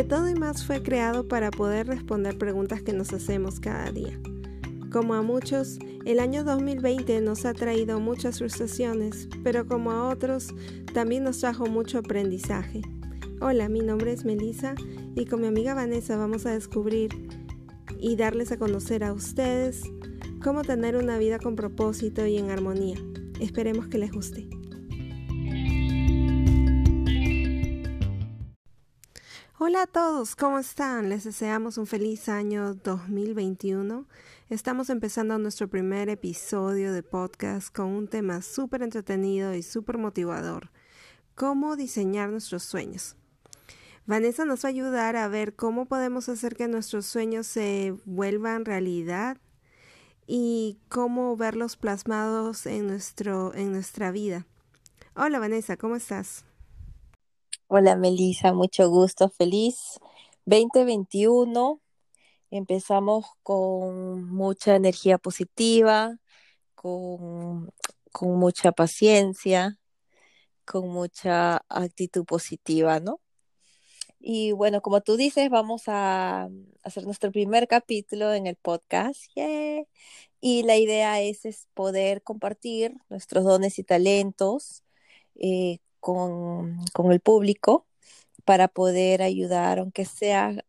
De todo y más fue creado para poder responder preguntas que nos hacemos cada día. Como a muchos, el año 2020 nos ha traído muchas frustraciones, pero como a otros, también nos trajo mucho aprendizaje. Hola, mi nombre es Melissa y con mi amiga Vanessa vamos a descubrir y darles a conocer a ustedes cómo tener una vida con propósito y en armonía. Esperemos que les guste. Hola a todos, ¿cómo están? Les deseamos un feliz año 2021. Estamos empezando nuestro primer episodio de podcast con un tema súper entretenido y súper motivador, cómo diseñar nuestros sueños. Vanessa nos va a ayudar a ver cómo podemos hacer que nuestros sueños se vuelvan realidad y cómo verlos plasmados en, nuestro, en nuestra vida. Hola Vanessa, ¿cómo estás? Hola Melissa, mucho gusto, feliz 2021. Empezamos con mucha energía positiva, con, con mucha paciencia, con mucha actitud positiva, ¿no? Y bueno, como tú dices, vamos a hacer nuestro primer capítulo en el podcast. Y la idea es, es, poder compartir nuestros dones y talentos eh, con, el público para poder ayudar, aunque sea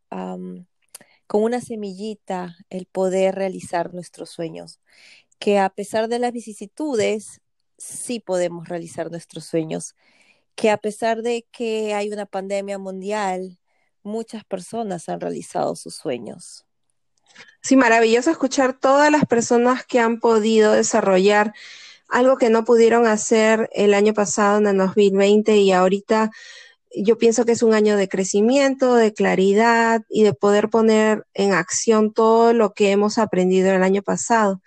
con una semillita, el poder realizar nuestros sueños. Que a pesar de las vicisitudes, sí podemos realizar nuestros sueños. Que a pesar de que hay una pandemia mundial, muchas personas han realizado sus sueños. Sí, maravilloso escuchar todas las personas que han podido desarrollar algo que no pudieron hacer el año pasado en el 2020 y ahorita yo pienso que es un año de crecimiento, de claridad y de poder poner en acción todo lo que hemos aprendido el año pasado.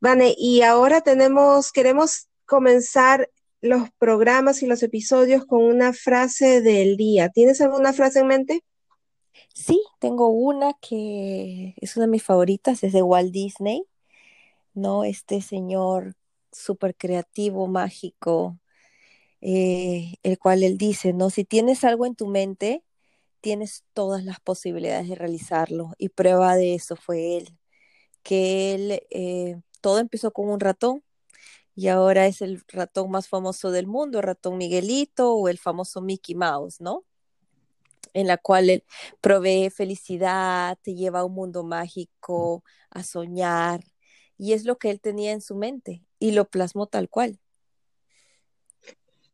Vane, y ahora tenemos, queremos comenzar los programas y los episodios con una frase del día. ¿Tienes alguna frase en mente? Sí, tengo una que es una de mis favoritas, es de Walt Disney, ¿no? Este señor súper creativo, mágico, eh, el cual él dice, ¿no? Si tienes algo en tu mente, tienes todas las posibilidades de realizarlo. Y prueba de eso fue él, que él, eh, todo empezó con un ratón y ahora es el ratón más famoso del mundo, el ratón Miguelito o el famoso Mickey Mouse, ¿no? En la cual él provee felicidad, te lleva a un mundo mágico, a soñar, y es lo que él tenía en su mente y lo plasmó tal cual.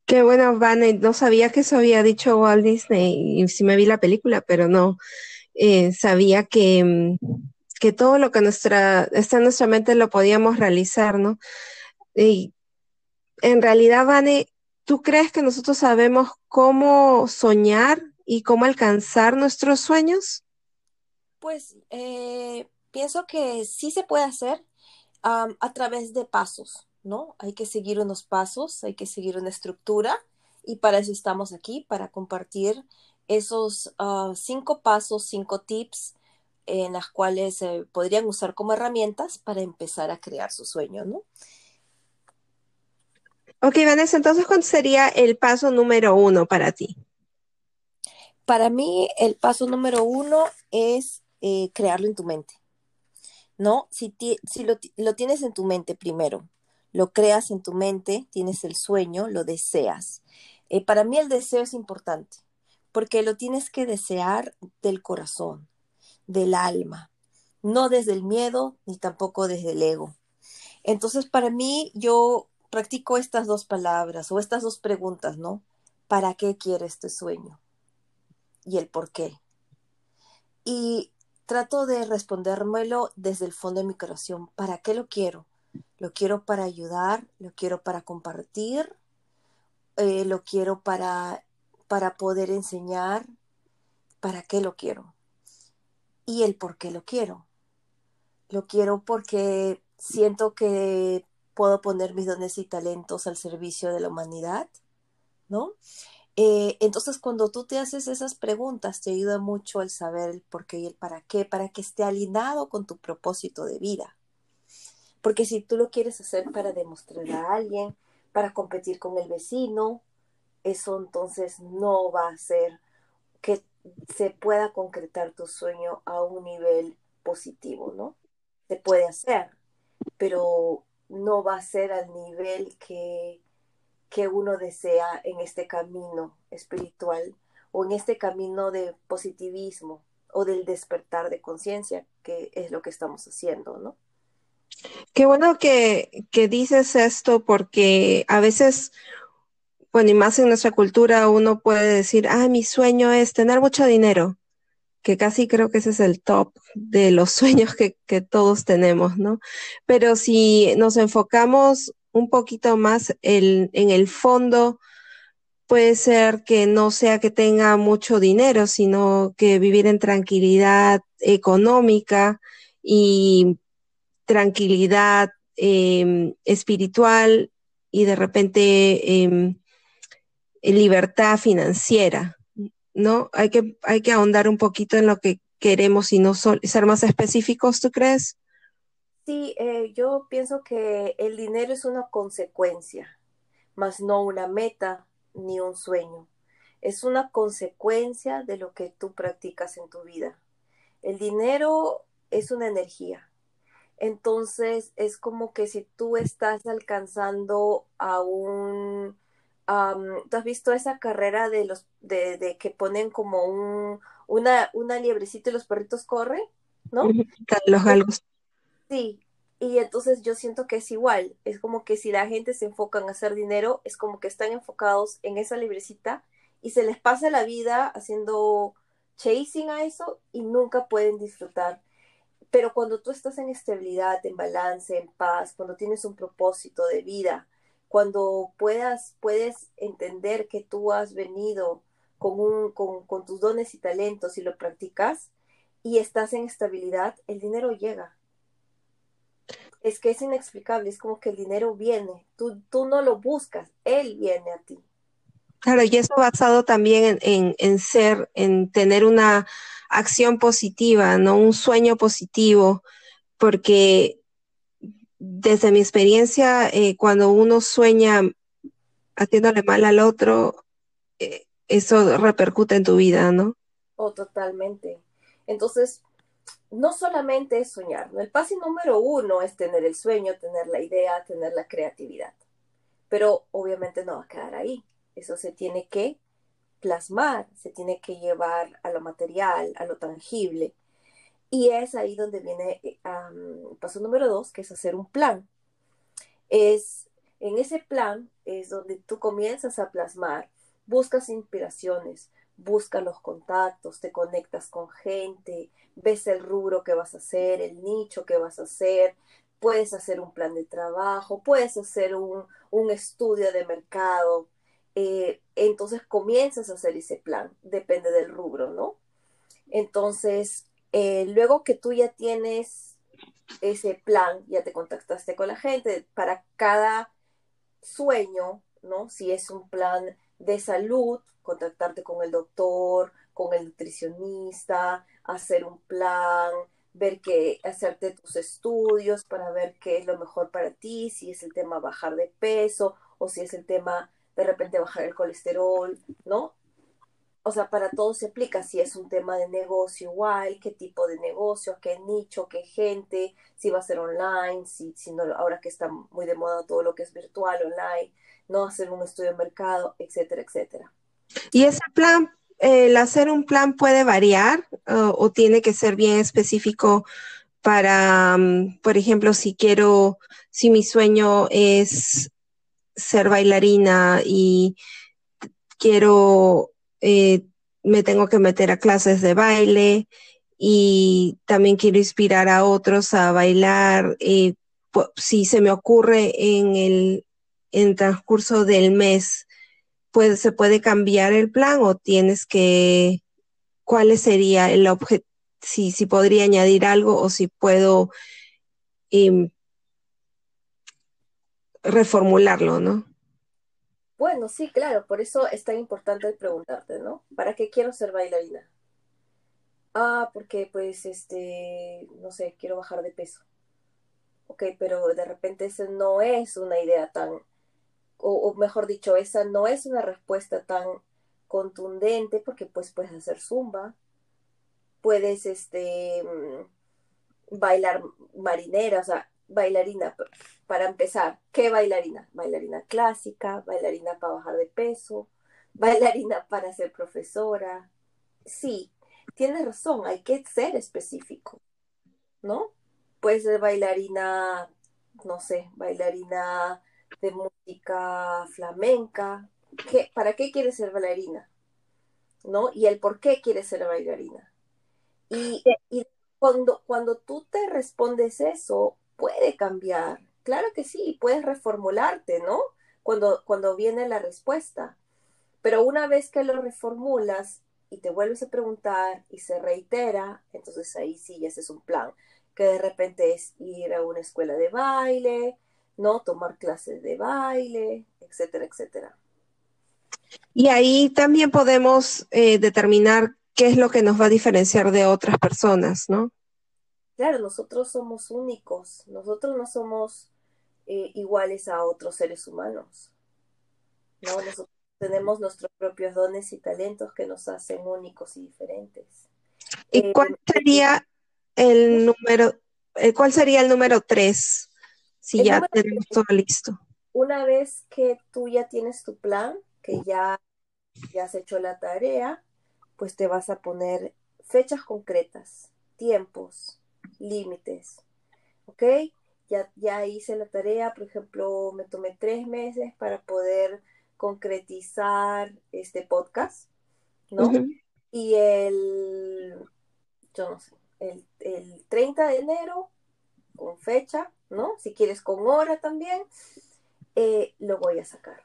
Qué bueno, Vane, no sabía que eso había dicho Walt Disney, y sí me vi la película, pero no eh, sabía que, mm, que todo lo que nuestra, está en nuestra mente lo podíamos realizar, ¿no? Y en realidad, Vane, ¿tú crees que nosotros sabemos cómo soñar y cómo alcanzar nuestros sueños? Pues eh, pienso que sí se puede hacer, a través de pasos, ¿no? Hay que seguir unos pasos, hay que seguir una estructura y para eso estamos aquí, para compartir esos ah, cinco pasos, cinco tips en las cuales se podrían usar como herramientas para empezar a crear su sueño, ¿no? Ok, Vanessa, entonces, ¿cuál sería el paso número uno para ti? Para mí, el paso número uno es eh, crearlo en tu mente. ¿No? Si, si lo, tienes en tu mente primero, lo creas en tu mente, tienes el sueño, lo deseas. Eh, para mí el deseo es importante, porque lo tienes que desear del corazón, del alma, no desde el miedo ni tampoco desde el ego. Entonces, para mí, yo practico estas dos palabras o estas dos preguntas, ¿no? ¿Para qué quiero este sueño? Y el por qué. Y trato de respondérmelo desde el fondo de mi corazón. ¿Para qué lo quiero? Lo quiero para ayudar, lo quiero para compartir, eh, lo quiero para, para poder enseñar. ¿Para qué lo quiero? Y el por qué lo quiero. Lo quiero porque siento que puedo poner mis dones y talentos al servicio de la humanidad, ¿no? Eh, entonces, cuando tú te haces esas preguntas, te ayuda mucho el saber el por qué y el para qué, para que esté alineado con tu propósito de vida. Porque si tú lo quieres hacer para demostrar a alguien, para competir con el vecino, eso entonces no va a ser que se pueda concretar tu sueño a un nivel positivo, ¿no? Se puede hacer, pero no va a ser al nivel que, que uno desea en este camino espiritual o en este camino de positivismo o del despertar de conciencia, que es lo que estamos haciendo, ¿no? Qué bueno que, que dices esto porque a veces bueno, y más en nuestra cultura uno puede decir, ah, mi sueño es tener mucho dinero, que casi creo que ese es el top de los sueños que, todos tenemos, ¿no? Pero si nos enfocamos un poquito más en el fondo, puede ser que no sea que tenga mucho dinero, sino que vivir en tranquilidad económica y tranquilidad em, espiritual y de repente em, libertad financiera, ¿no? Hay que, hay que ahondar un poquito en lo que queremos y no ser más específicos, ¿tú crees? Sí, eh, yo pienso que el dinero es una consecuencia, más no una meta ni un sueño. Es una consecuencia de lo que tú practicas en tu vida. El dinero es una energía. Entonces es como que si tú estás alcanzando a un ¿tú has visto esa carrera de los de, que ponen como un una, una liebrecito y los perritos corren? ¿No? Los galgos. Sí, y entonces yo siento que es igual, es como que si la gente se enfoca en hacer dinero, es como que están enfocados en esa librecita y se les pasa la vida haciendo chasing a eso y nunca pueden disfrutar. Pero cuando tú estás en estabilidad, en balance, en paz, cuando tienes un propósito de vida, cuando puedas, puedes entender que tú has venido con, un, con, tus dones y talentos y lo practicas y estás en estabilidad, el dinero llega. Es que es inexplicable, es como que el dinero viene, tú, tú no lo buscas, él viene a ti. Claro, y eso basado también en, en, ser, en tener una acción positiva, ¿no? Un sueño positivo, porque desde mi experiencia, eh, cuando uno sueña haciéndole mal al otro, eh, eso repercute en tu vida, ¿no? Oh, totalmente. Entonces, no solamente es soñar, el paso número uno es tener el sueño, tener la idea, tener la creatividad. Pero obviamente no va a quedar ahí. Eso se tiene que plasmar, se tiene que llevar a lo material, a lo tangible. Y es ahí donde viene el eh, paso número dos, que es hacer un plan. Es en ese plan es donde tú comienzas a plasmar, buscas inspiraciones, buscas los contactos, te conectas con gente, ves el rubro que vas a hacer, el nicho que vas a hacer, puedes hacer un plan de trabajo, puedes hacer un, estudio de mercado. Eh, entonces comienzas a hacer ese plan, depende del rubro, ¿no? Entonces, eh, luego que tú ya tienes ese plan, ya te contactaste con la gente, para cada sueño, ¿no? Si es un plan de salud, contactarte con el doctor, con el nutricionista, hacer un plan, ver que hacerte tus estudios para ver qué es lo mejor para ti, si es el tema bajar de peso o si es el tema de repente bajar el colesterol, ¿no? o sea, para todo se aplica, si es un tema de negocio igual, qué tipo de negocio, qué nicho, qué gente, si va a ser online, si, si no, ahora que está muy de moda todo lo que es virtual, online, no hacer un estudio de mercado, etcétera, etcétera. ¿Y ese plan, el hacer un plan puede variar o tiene que ser bien específico para, mm, por ejemplo, si quiero, si mi sueño es ser bailarina y quiero eh, me tengo que meter a clases de baile y también quiero inspirar a otros a bailar. Eh, si se me ocurre en el en transcurso del mes, pues, ¿se puede cambiar el plan o tienes que, cuál sería el objeto? Si, si podría añadir algo o si puedo em, reformularlo, ¿no? Bueno, sí, claro, por eso es tan importante preguntarte, ¿no? ¿Para qué quiero ser bailarina? Ah, porque pues, este, no sé, quiero bajar de peso. Ok, pero de repente esa no es una idea tan, o, mejor dicho, esa no es una respuesta tan contundente porque pues puedes hacer zumba, puedes este, mm, bailar marinera, o sea, bailarina, para empezar, ¿qué bailarina? Bailarina clásica, bailarina para bajar de peso, bailarina para ser profesora. Sí, tienes razón, hay que ser específico, ¿no? Puede ser bailarina, no sé, bailarina de música flamenca. ¿Qué, ¿Para qué quieres ser bailarina? ¿No? Y el por qué quieres ser bailarina. Y, y cuando, cuando tú te respondes eso, puede cambiar. Claro que sí, puedes reformularte, ¿no? Cuando, cuando viene la respuesta. Pero una vez que lo reformulas y te vuelves a preguntar y se reitera, entonces ahí sí ya es un plan, que de repente es ir a una escuela de baile, ¿no? Tomar clases de baile, etcétera, etcétera. Y ahí también podemos eh, determinar qué es lo que nos va a diferenciar de otras personas, ¿no? Claro, nosotros somos únicos, nosotros no somos eh, iguales a otros seres humanos. ¿no? Nosotros tenemos nuestros propios dones y talentos que nos hacen únicos y diferentes. ¿Y cuál eh, sería el número, cuál sería el número tres? Si ya tenemos todo listo. Una vez que tú ya tienes tu plan, que ya, ya has hecho la tarea, pues te vas a poner fechas concretas, tiempos, límites. ¿Ok? Ya, ya hice la tarea, por ejemplo, me tomé tres meses para poder concretizar este podcast, ¿no? Y el, yo no sé, el, el 30 de enero, con fecha, ¿no? Si quieres con hora también, eh, lo voy a sacar.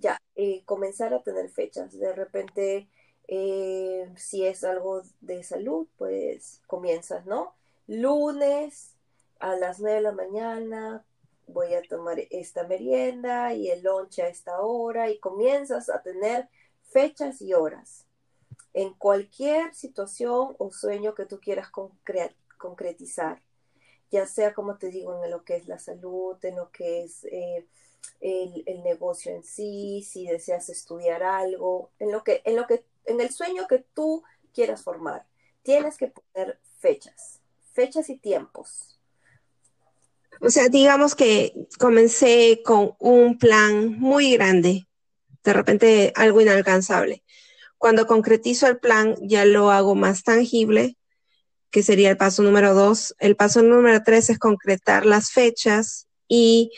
Ya, eh, comenzar a tener fechas. De repente, eh, si es algo de salud, pues comienzas, ¿no? Lunes a las 9 de la mañana voy a tomar esta merienda y el lonche a esta hora y comienzas a tener fechas y horas. En cualquier situación o sueño que tú quieras concretizar, ya sea como te digo, en lo que es la salud, en lo que es eh, el, negocio en sí, si deseas estudiar algo, en lo que, en lo que, en el sueño que tú quieras formar, tienes que poner fechas, fechas y tiempos. O sea, digamos que comencé con un plan muy grande, de repente algo inalcanzable. Cuando concretizo el plan, ya lo hago más tangible, que sería el paso número dos. El paso número tres es concretar las fechas y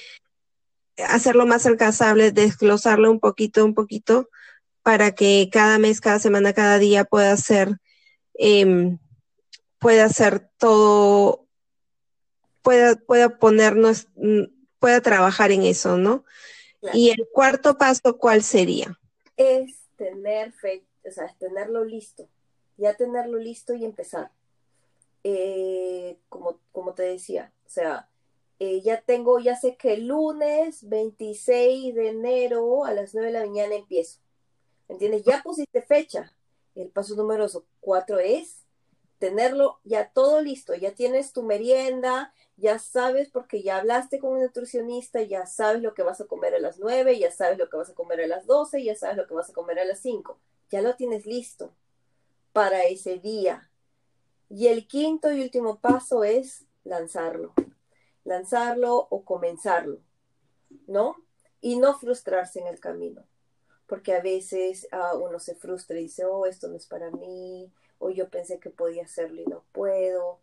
hacerlo más alcanzable, desglosarlo un poquito, un poquito, para que cada mes, cada semana, cada día pueda ser, eh, pueda ser todo, pueda, pueda ponernos, pueda trabajar en eso, ¿no? Y el cuarto paso, ¿cuál sería? Es tener fe, o sea, es tenerlo listo, ya tenerlo listo y empezar. Eh, como, como te decía, o sea, eh, ya tengo, ya sé que el lunes 26 de enero a las 9 de la mañana empiezo. ¿Entiendes? Ya pusiste fecha. El paso número 4 es tenerlo ya todo listo. Ya tienes tu merienda, ya sabes porque ya hablaste con un nutricionista, ya sabes lo que vas a comer a las 9, ya sabes lo que vas a comer a las 12, ya sabes lo que vas a comer a las 5. Ya lo tienes listo para ese día. Y el quinto y último paso es lanzarlo lanzarlo o comenzarlo, ¿no? Y no frustrarse en el camino, porque a veces ah, uno se frustra y dice, oh, esto no es para mí, o yo pensé que podía hacerlo y no puedo.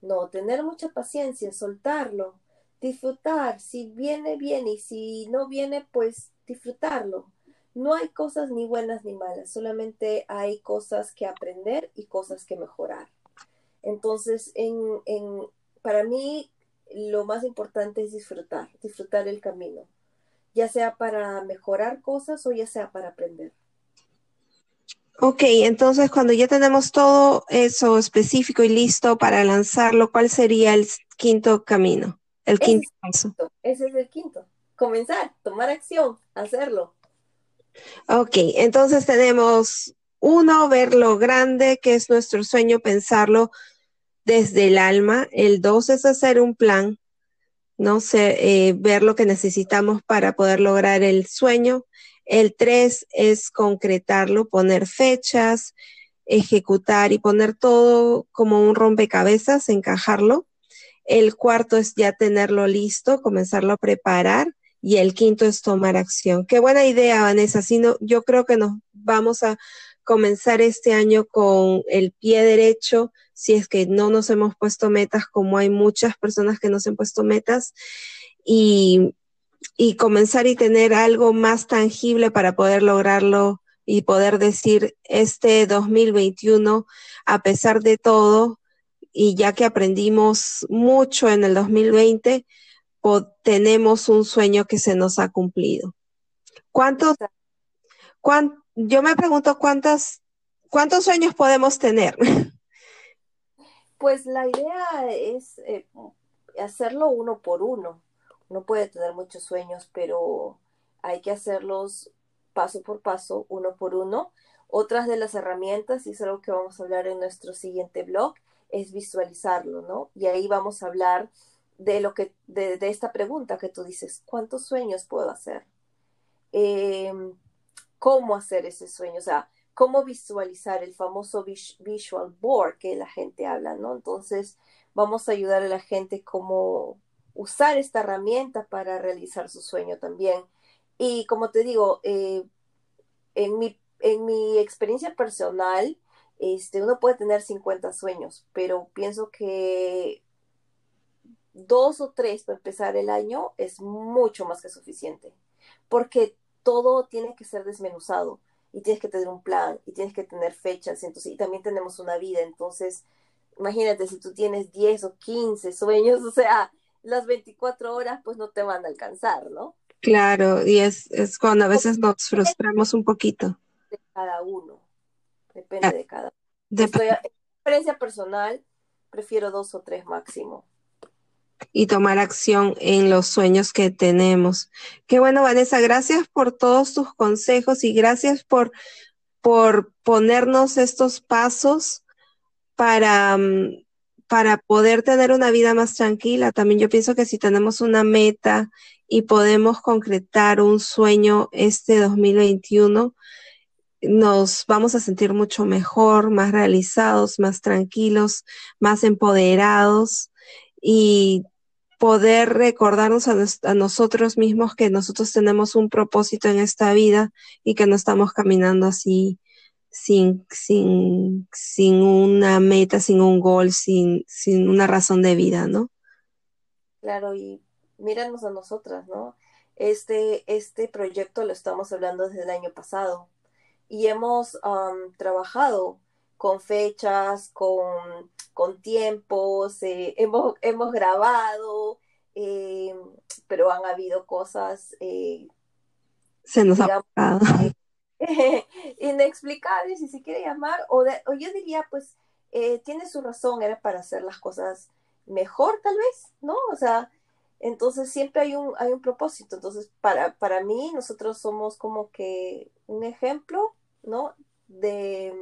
No, tener mucha paciencia, soltarlo, disfrutar, si viene bien y si no viene, pues disfrutarlo. No hay cosas ni buenas ni malas, solamente hay cosas que aprender y cosas que mejorar. Entonces, en, en, para mí, lo más importante es disfrutar, disfrutar el camino, ya sea para mejorar cosas o ya sea para aprender. Ok, entonces cuando ya tenemos todo eso específico y listo para lanzarlo, ¿cuál sería el quinto camino? El quinto paso. Ese es el quinto. Comenzar, tomar acción, hacerlo. Ok, entonces tenemos uno, ver lo grande que es nuestro sueño, pensarlo, desde el alma. El dos es hacer un plan, ¿no? sé, eh, ver lo que necesitamos para poder lograr el sueño. El tres es concretarlo, poner fechas, ejecutar y poner todo como un rompecabezas, encajarlo. El cuarto es ya tenerlo listo, comenzarlo a preparar. Y el quinto es tomar acción. Qué buena idea, Vanessa. Sino, yo creo que nos vamos a comenzar este año con el pie derecho, si es que no nos hemos puesto metas, como hay muchas personas que nos han puesto metas, y, y comenzar y tener algo más tangible para poder lograrlo y poder decir, este 2021, a pesar de todo, y ya que aprendimos mucho en el 2020, tenemos un sueño que se nos ha cumplido. ¿Cuántos, yo me pregunto cuántas, cuántos sueños podemos tener? Pues la idea es eh, hacerlo uno por uno. Uno puede tener muchos sueños, pero hay que hacerlos paso por paso, uno por uno. Otras de las herramientas, y es algo que vamos a hablar en nuestro siguiente blog, es visualizarlo, ¿no? Y ahí vamos a hablar de lo que, de, esta pregunta que tú dices, ¿cuántos sueños puedo hacer? Em, ¿Cómo hacer ese sueño? O sea, cómo visualizar el famoso visual board que la gente habla, ¿no? Entonces, vamos a ayudar a la gente cómo usar esta herramienta para realizar su sueño también. Y como te digo, eh, en, mi, en mi experiencia personal, este, uno puede tener 50 sueños, pero pienso que dos o tres para empezar el año es mucho más que suficiente, porque todo tiene que ser desmenuzado y tienes que tener un plan y tienes que tener fechas, entonces, y también tenemos una vida, entonces, imagínate si tú tienes 10 o 15 sueños, o sea, las 24 horas pues no te van a alcanzar, ¿no? Claro, y es, es cuando a veces nos frustramos un poquito. De cada uno, depende de cada uno. De experiencia personal, prefiero dos o tres máximo y tomar acción en los sueños que tenemos. Qué bueno, Vanessa, gracias por todos tus consejos y gracias por, por ponernos estos pasos para, mm, para poder tener una vida más tranquila. También yo pienso que si tenemos una meta y podemos concretar un sueño este 2021, nos vamos a sentir mucho mejor, más realizados, más tranquilos, más empoderados y poder recordarnos a, nosotros mismos que nosotros tenemos un propósito en esta vida y que no estamos caminando así sin, sin, sin una meta, sin un gol, sin, sin una razón de vida, ¿no? Claro, y míranos a nosotras, ¿no? Este, este proyecto lo estamos hablando desde el año pasado y hemos trabajado con fechas, con, con tiempos, eh, hemos, hemos, grabado, eh, pero han habido cosas... Eh, Se nos ha inexplicables, si se quiere llamar, o, o yo diría, pues, tiene su razón, era para hacer las cosas mejor, tal vez, ¿no? O sea, entonces siempre hay un, hay un propósito. Entonces, para, para mí, nosotros somos como que un ejemplo, ¿no? De,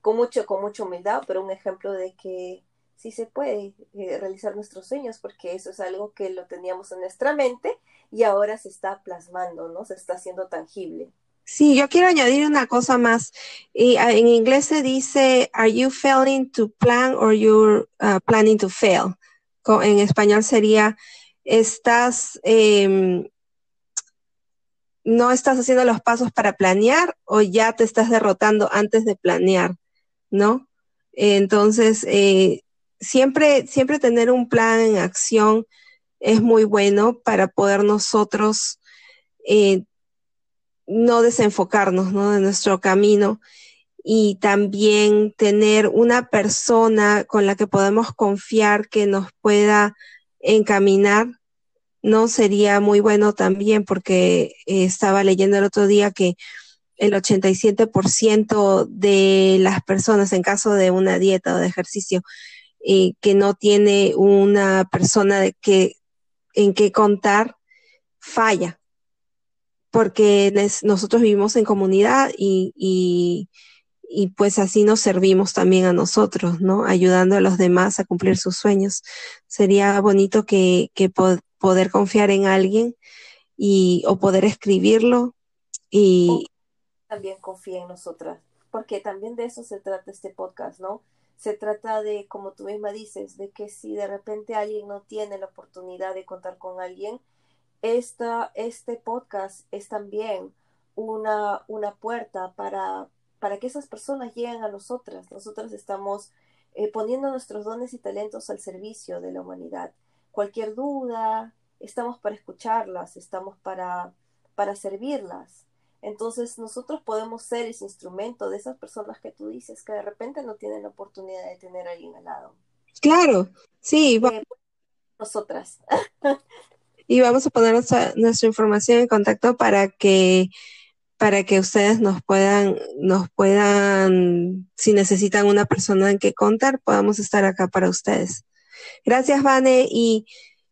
con mucho, con mucha humildad, pero un ejemplo de que sí se puede eh, realizar nuestros sueños, porque eso es algo que lo teníamos en nuestra mente y ahora se está plasmando, ¿no? Se está haciendo tangible. Sí, yo quiero añadir una cosa más. Y, ah, en inglés se dice, are you failing to plan or you're uh, planning to fail? En español sería, estás, em, no estás haciendo los pasos para planear o ya te estás derrotando antes de planear. ¿No? Entonces, eh, siempre, siempre tener un plan en acción es muy bueno para poder nosotros eh, no desenfocarnos ¿no? de nuestro camino y también tener una persona con la que podemos confiar que nos pueda encaminar, ¿no? Sería muy bueno también porque eh, estaba leyendo el otro día que el 87% de las personas en caso de una dieta o de ejercicio eh, que no tiene una persona en que contar, falla. Porque nosotros vivimos en comunidad y, pues así nos servimos también a nosotros, ¿no? Ayudando a los demás a cumplir sus sueños. Sería bonito que, que poder confiar en alguien y, o poder escribirlo y también confía en nosotras, porque también de eso se trata este podcast, ¿no? Se trata de, como tú misma dices, de que si de repente alguien no tiene la oportunidad de contar con alguien, esta, este podcast es también una, una puerta para, para que esas personas lleguen a nosotras. Nosotras estamos eh, poniendo nuestros dones y talentos al servicio de la humanidad. Cualquier duda, estamos para escucharlas, estamos para, para servirlas. Entonces nosotros podemos ser ese instrumento de esas personas que tú dices que de repente no tienen la oportunidad de tener a alguien al lado. Claro, sí. Eh, nosotras. y vamos a poner nuestra, nuestra, información en contacto para que para que ustedes nos puedan nos puedan si necesitan una persona en que contar podamos estar acá para ustedes gracias Vane y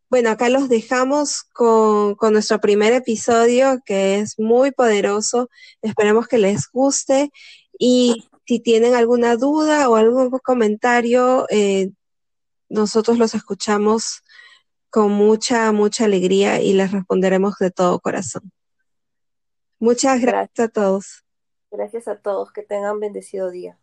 bueno, acá los dejamos con, con, nuestro primer episodio que es muy poderoso. Esperemos que les guste y si tienen alguna duda o algún comentario, eh, nosotros los escuchamos con mucha, mucha alegría y les responderemos de todo corazón. Muchas gracias, gracias a todos. Gracias a todos. Que tengan bendecido día.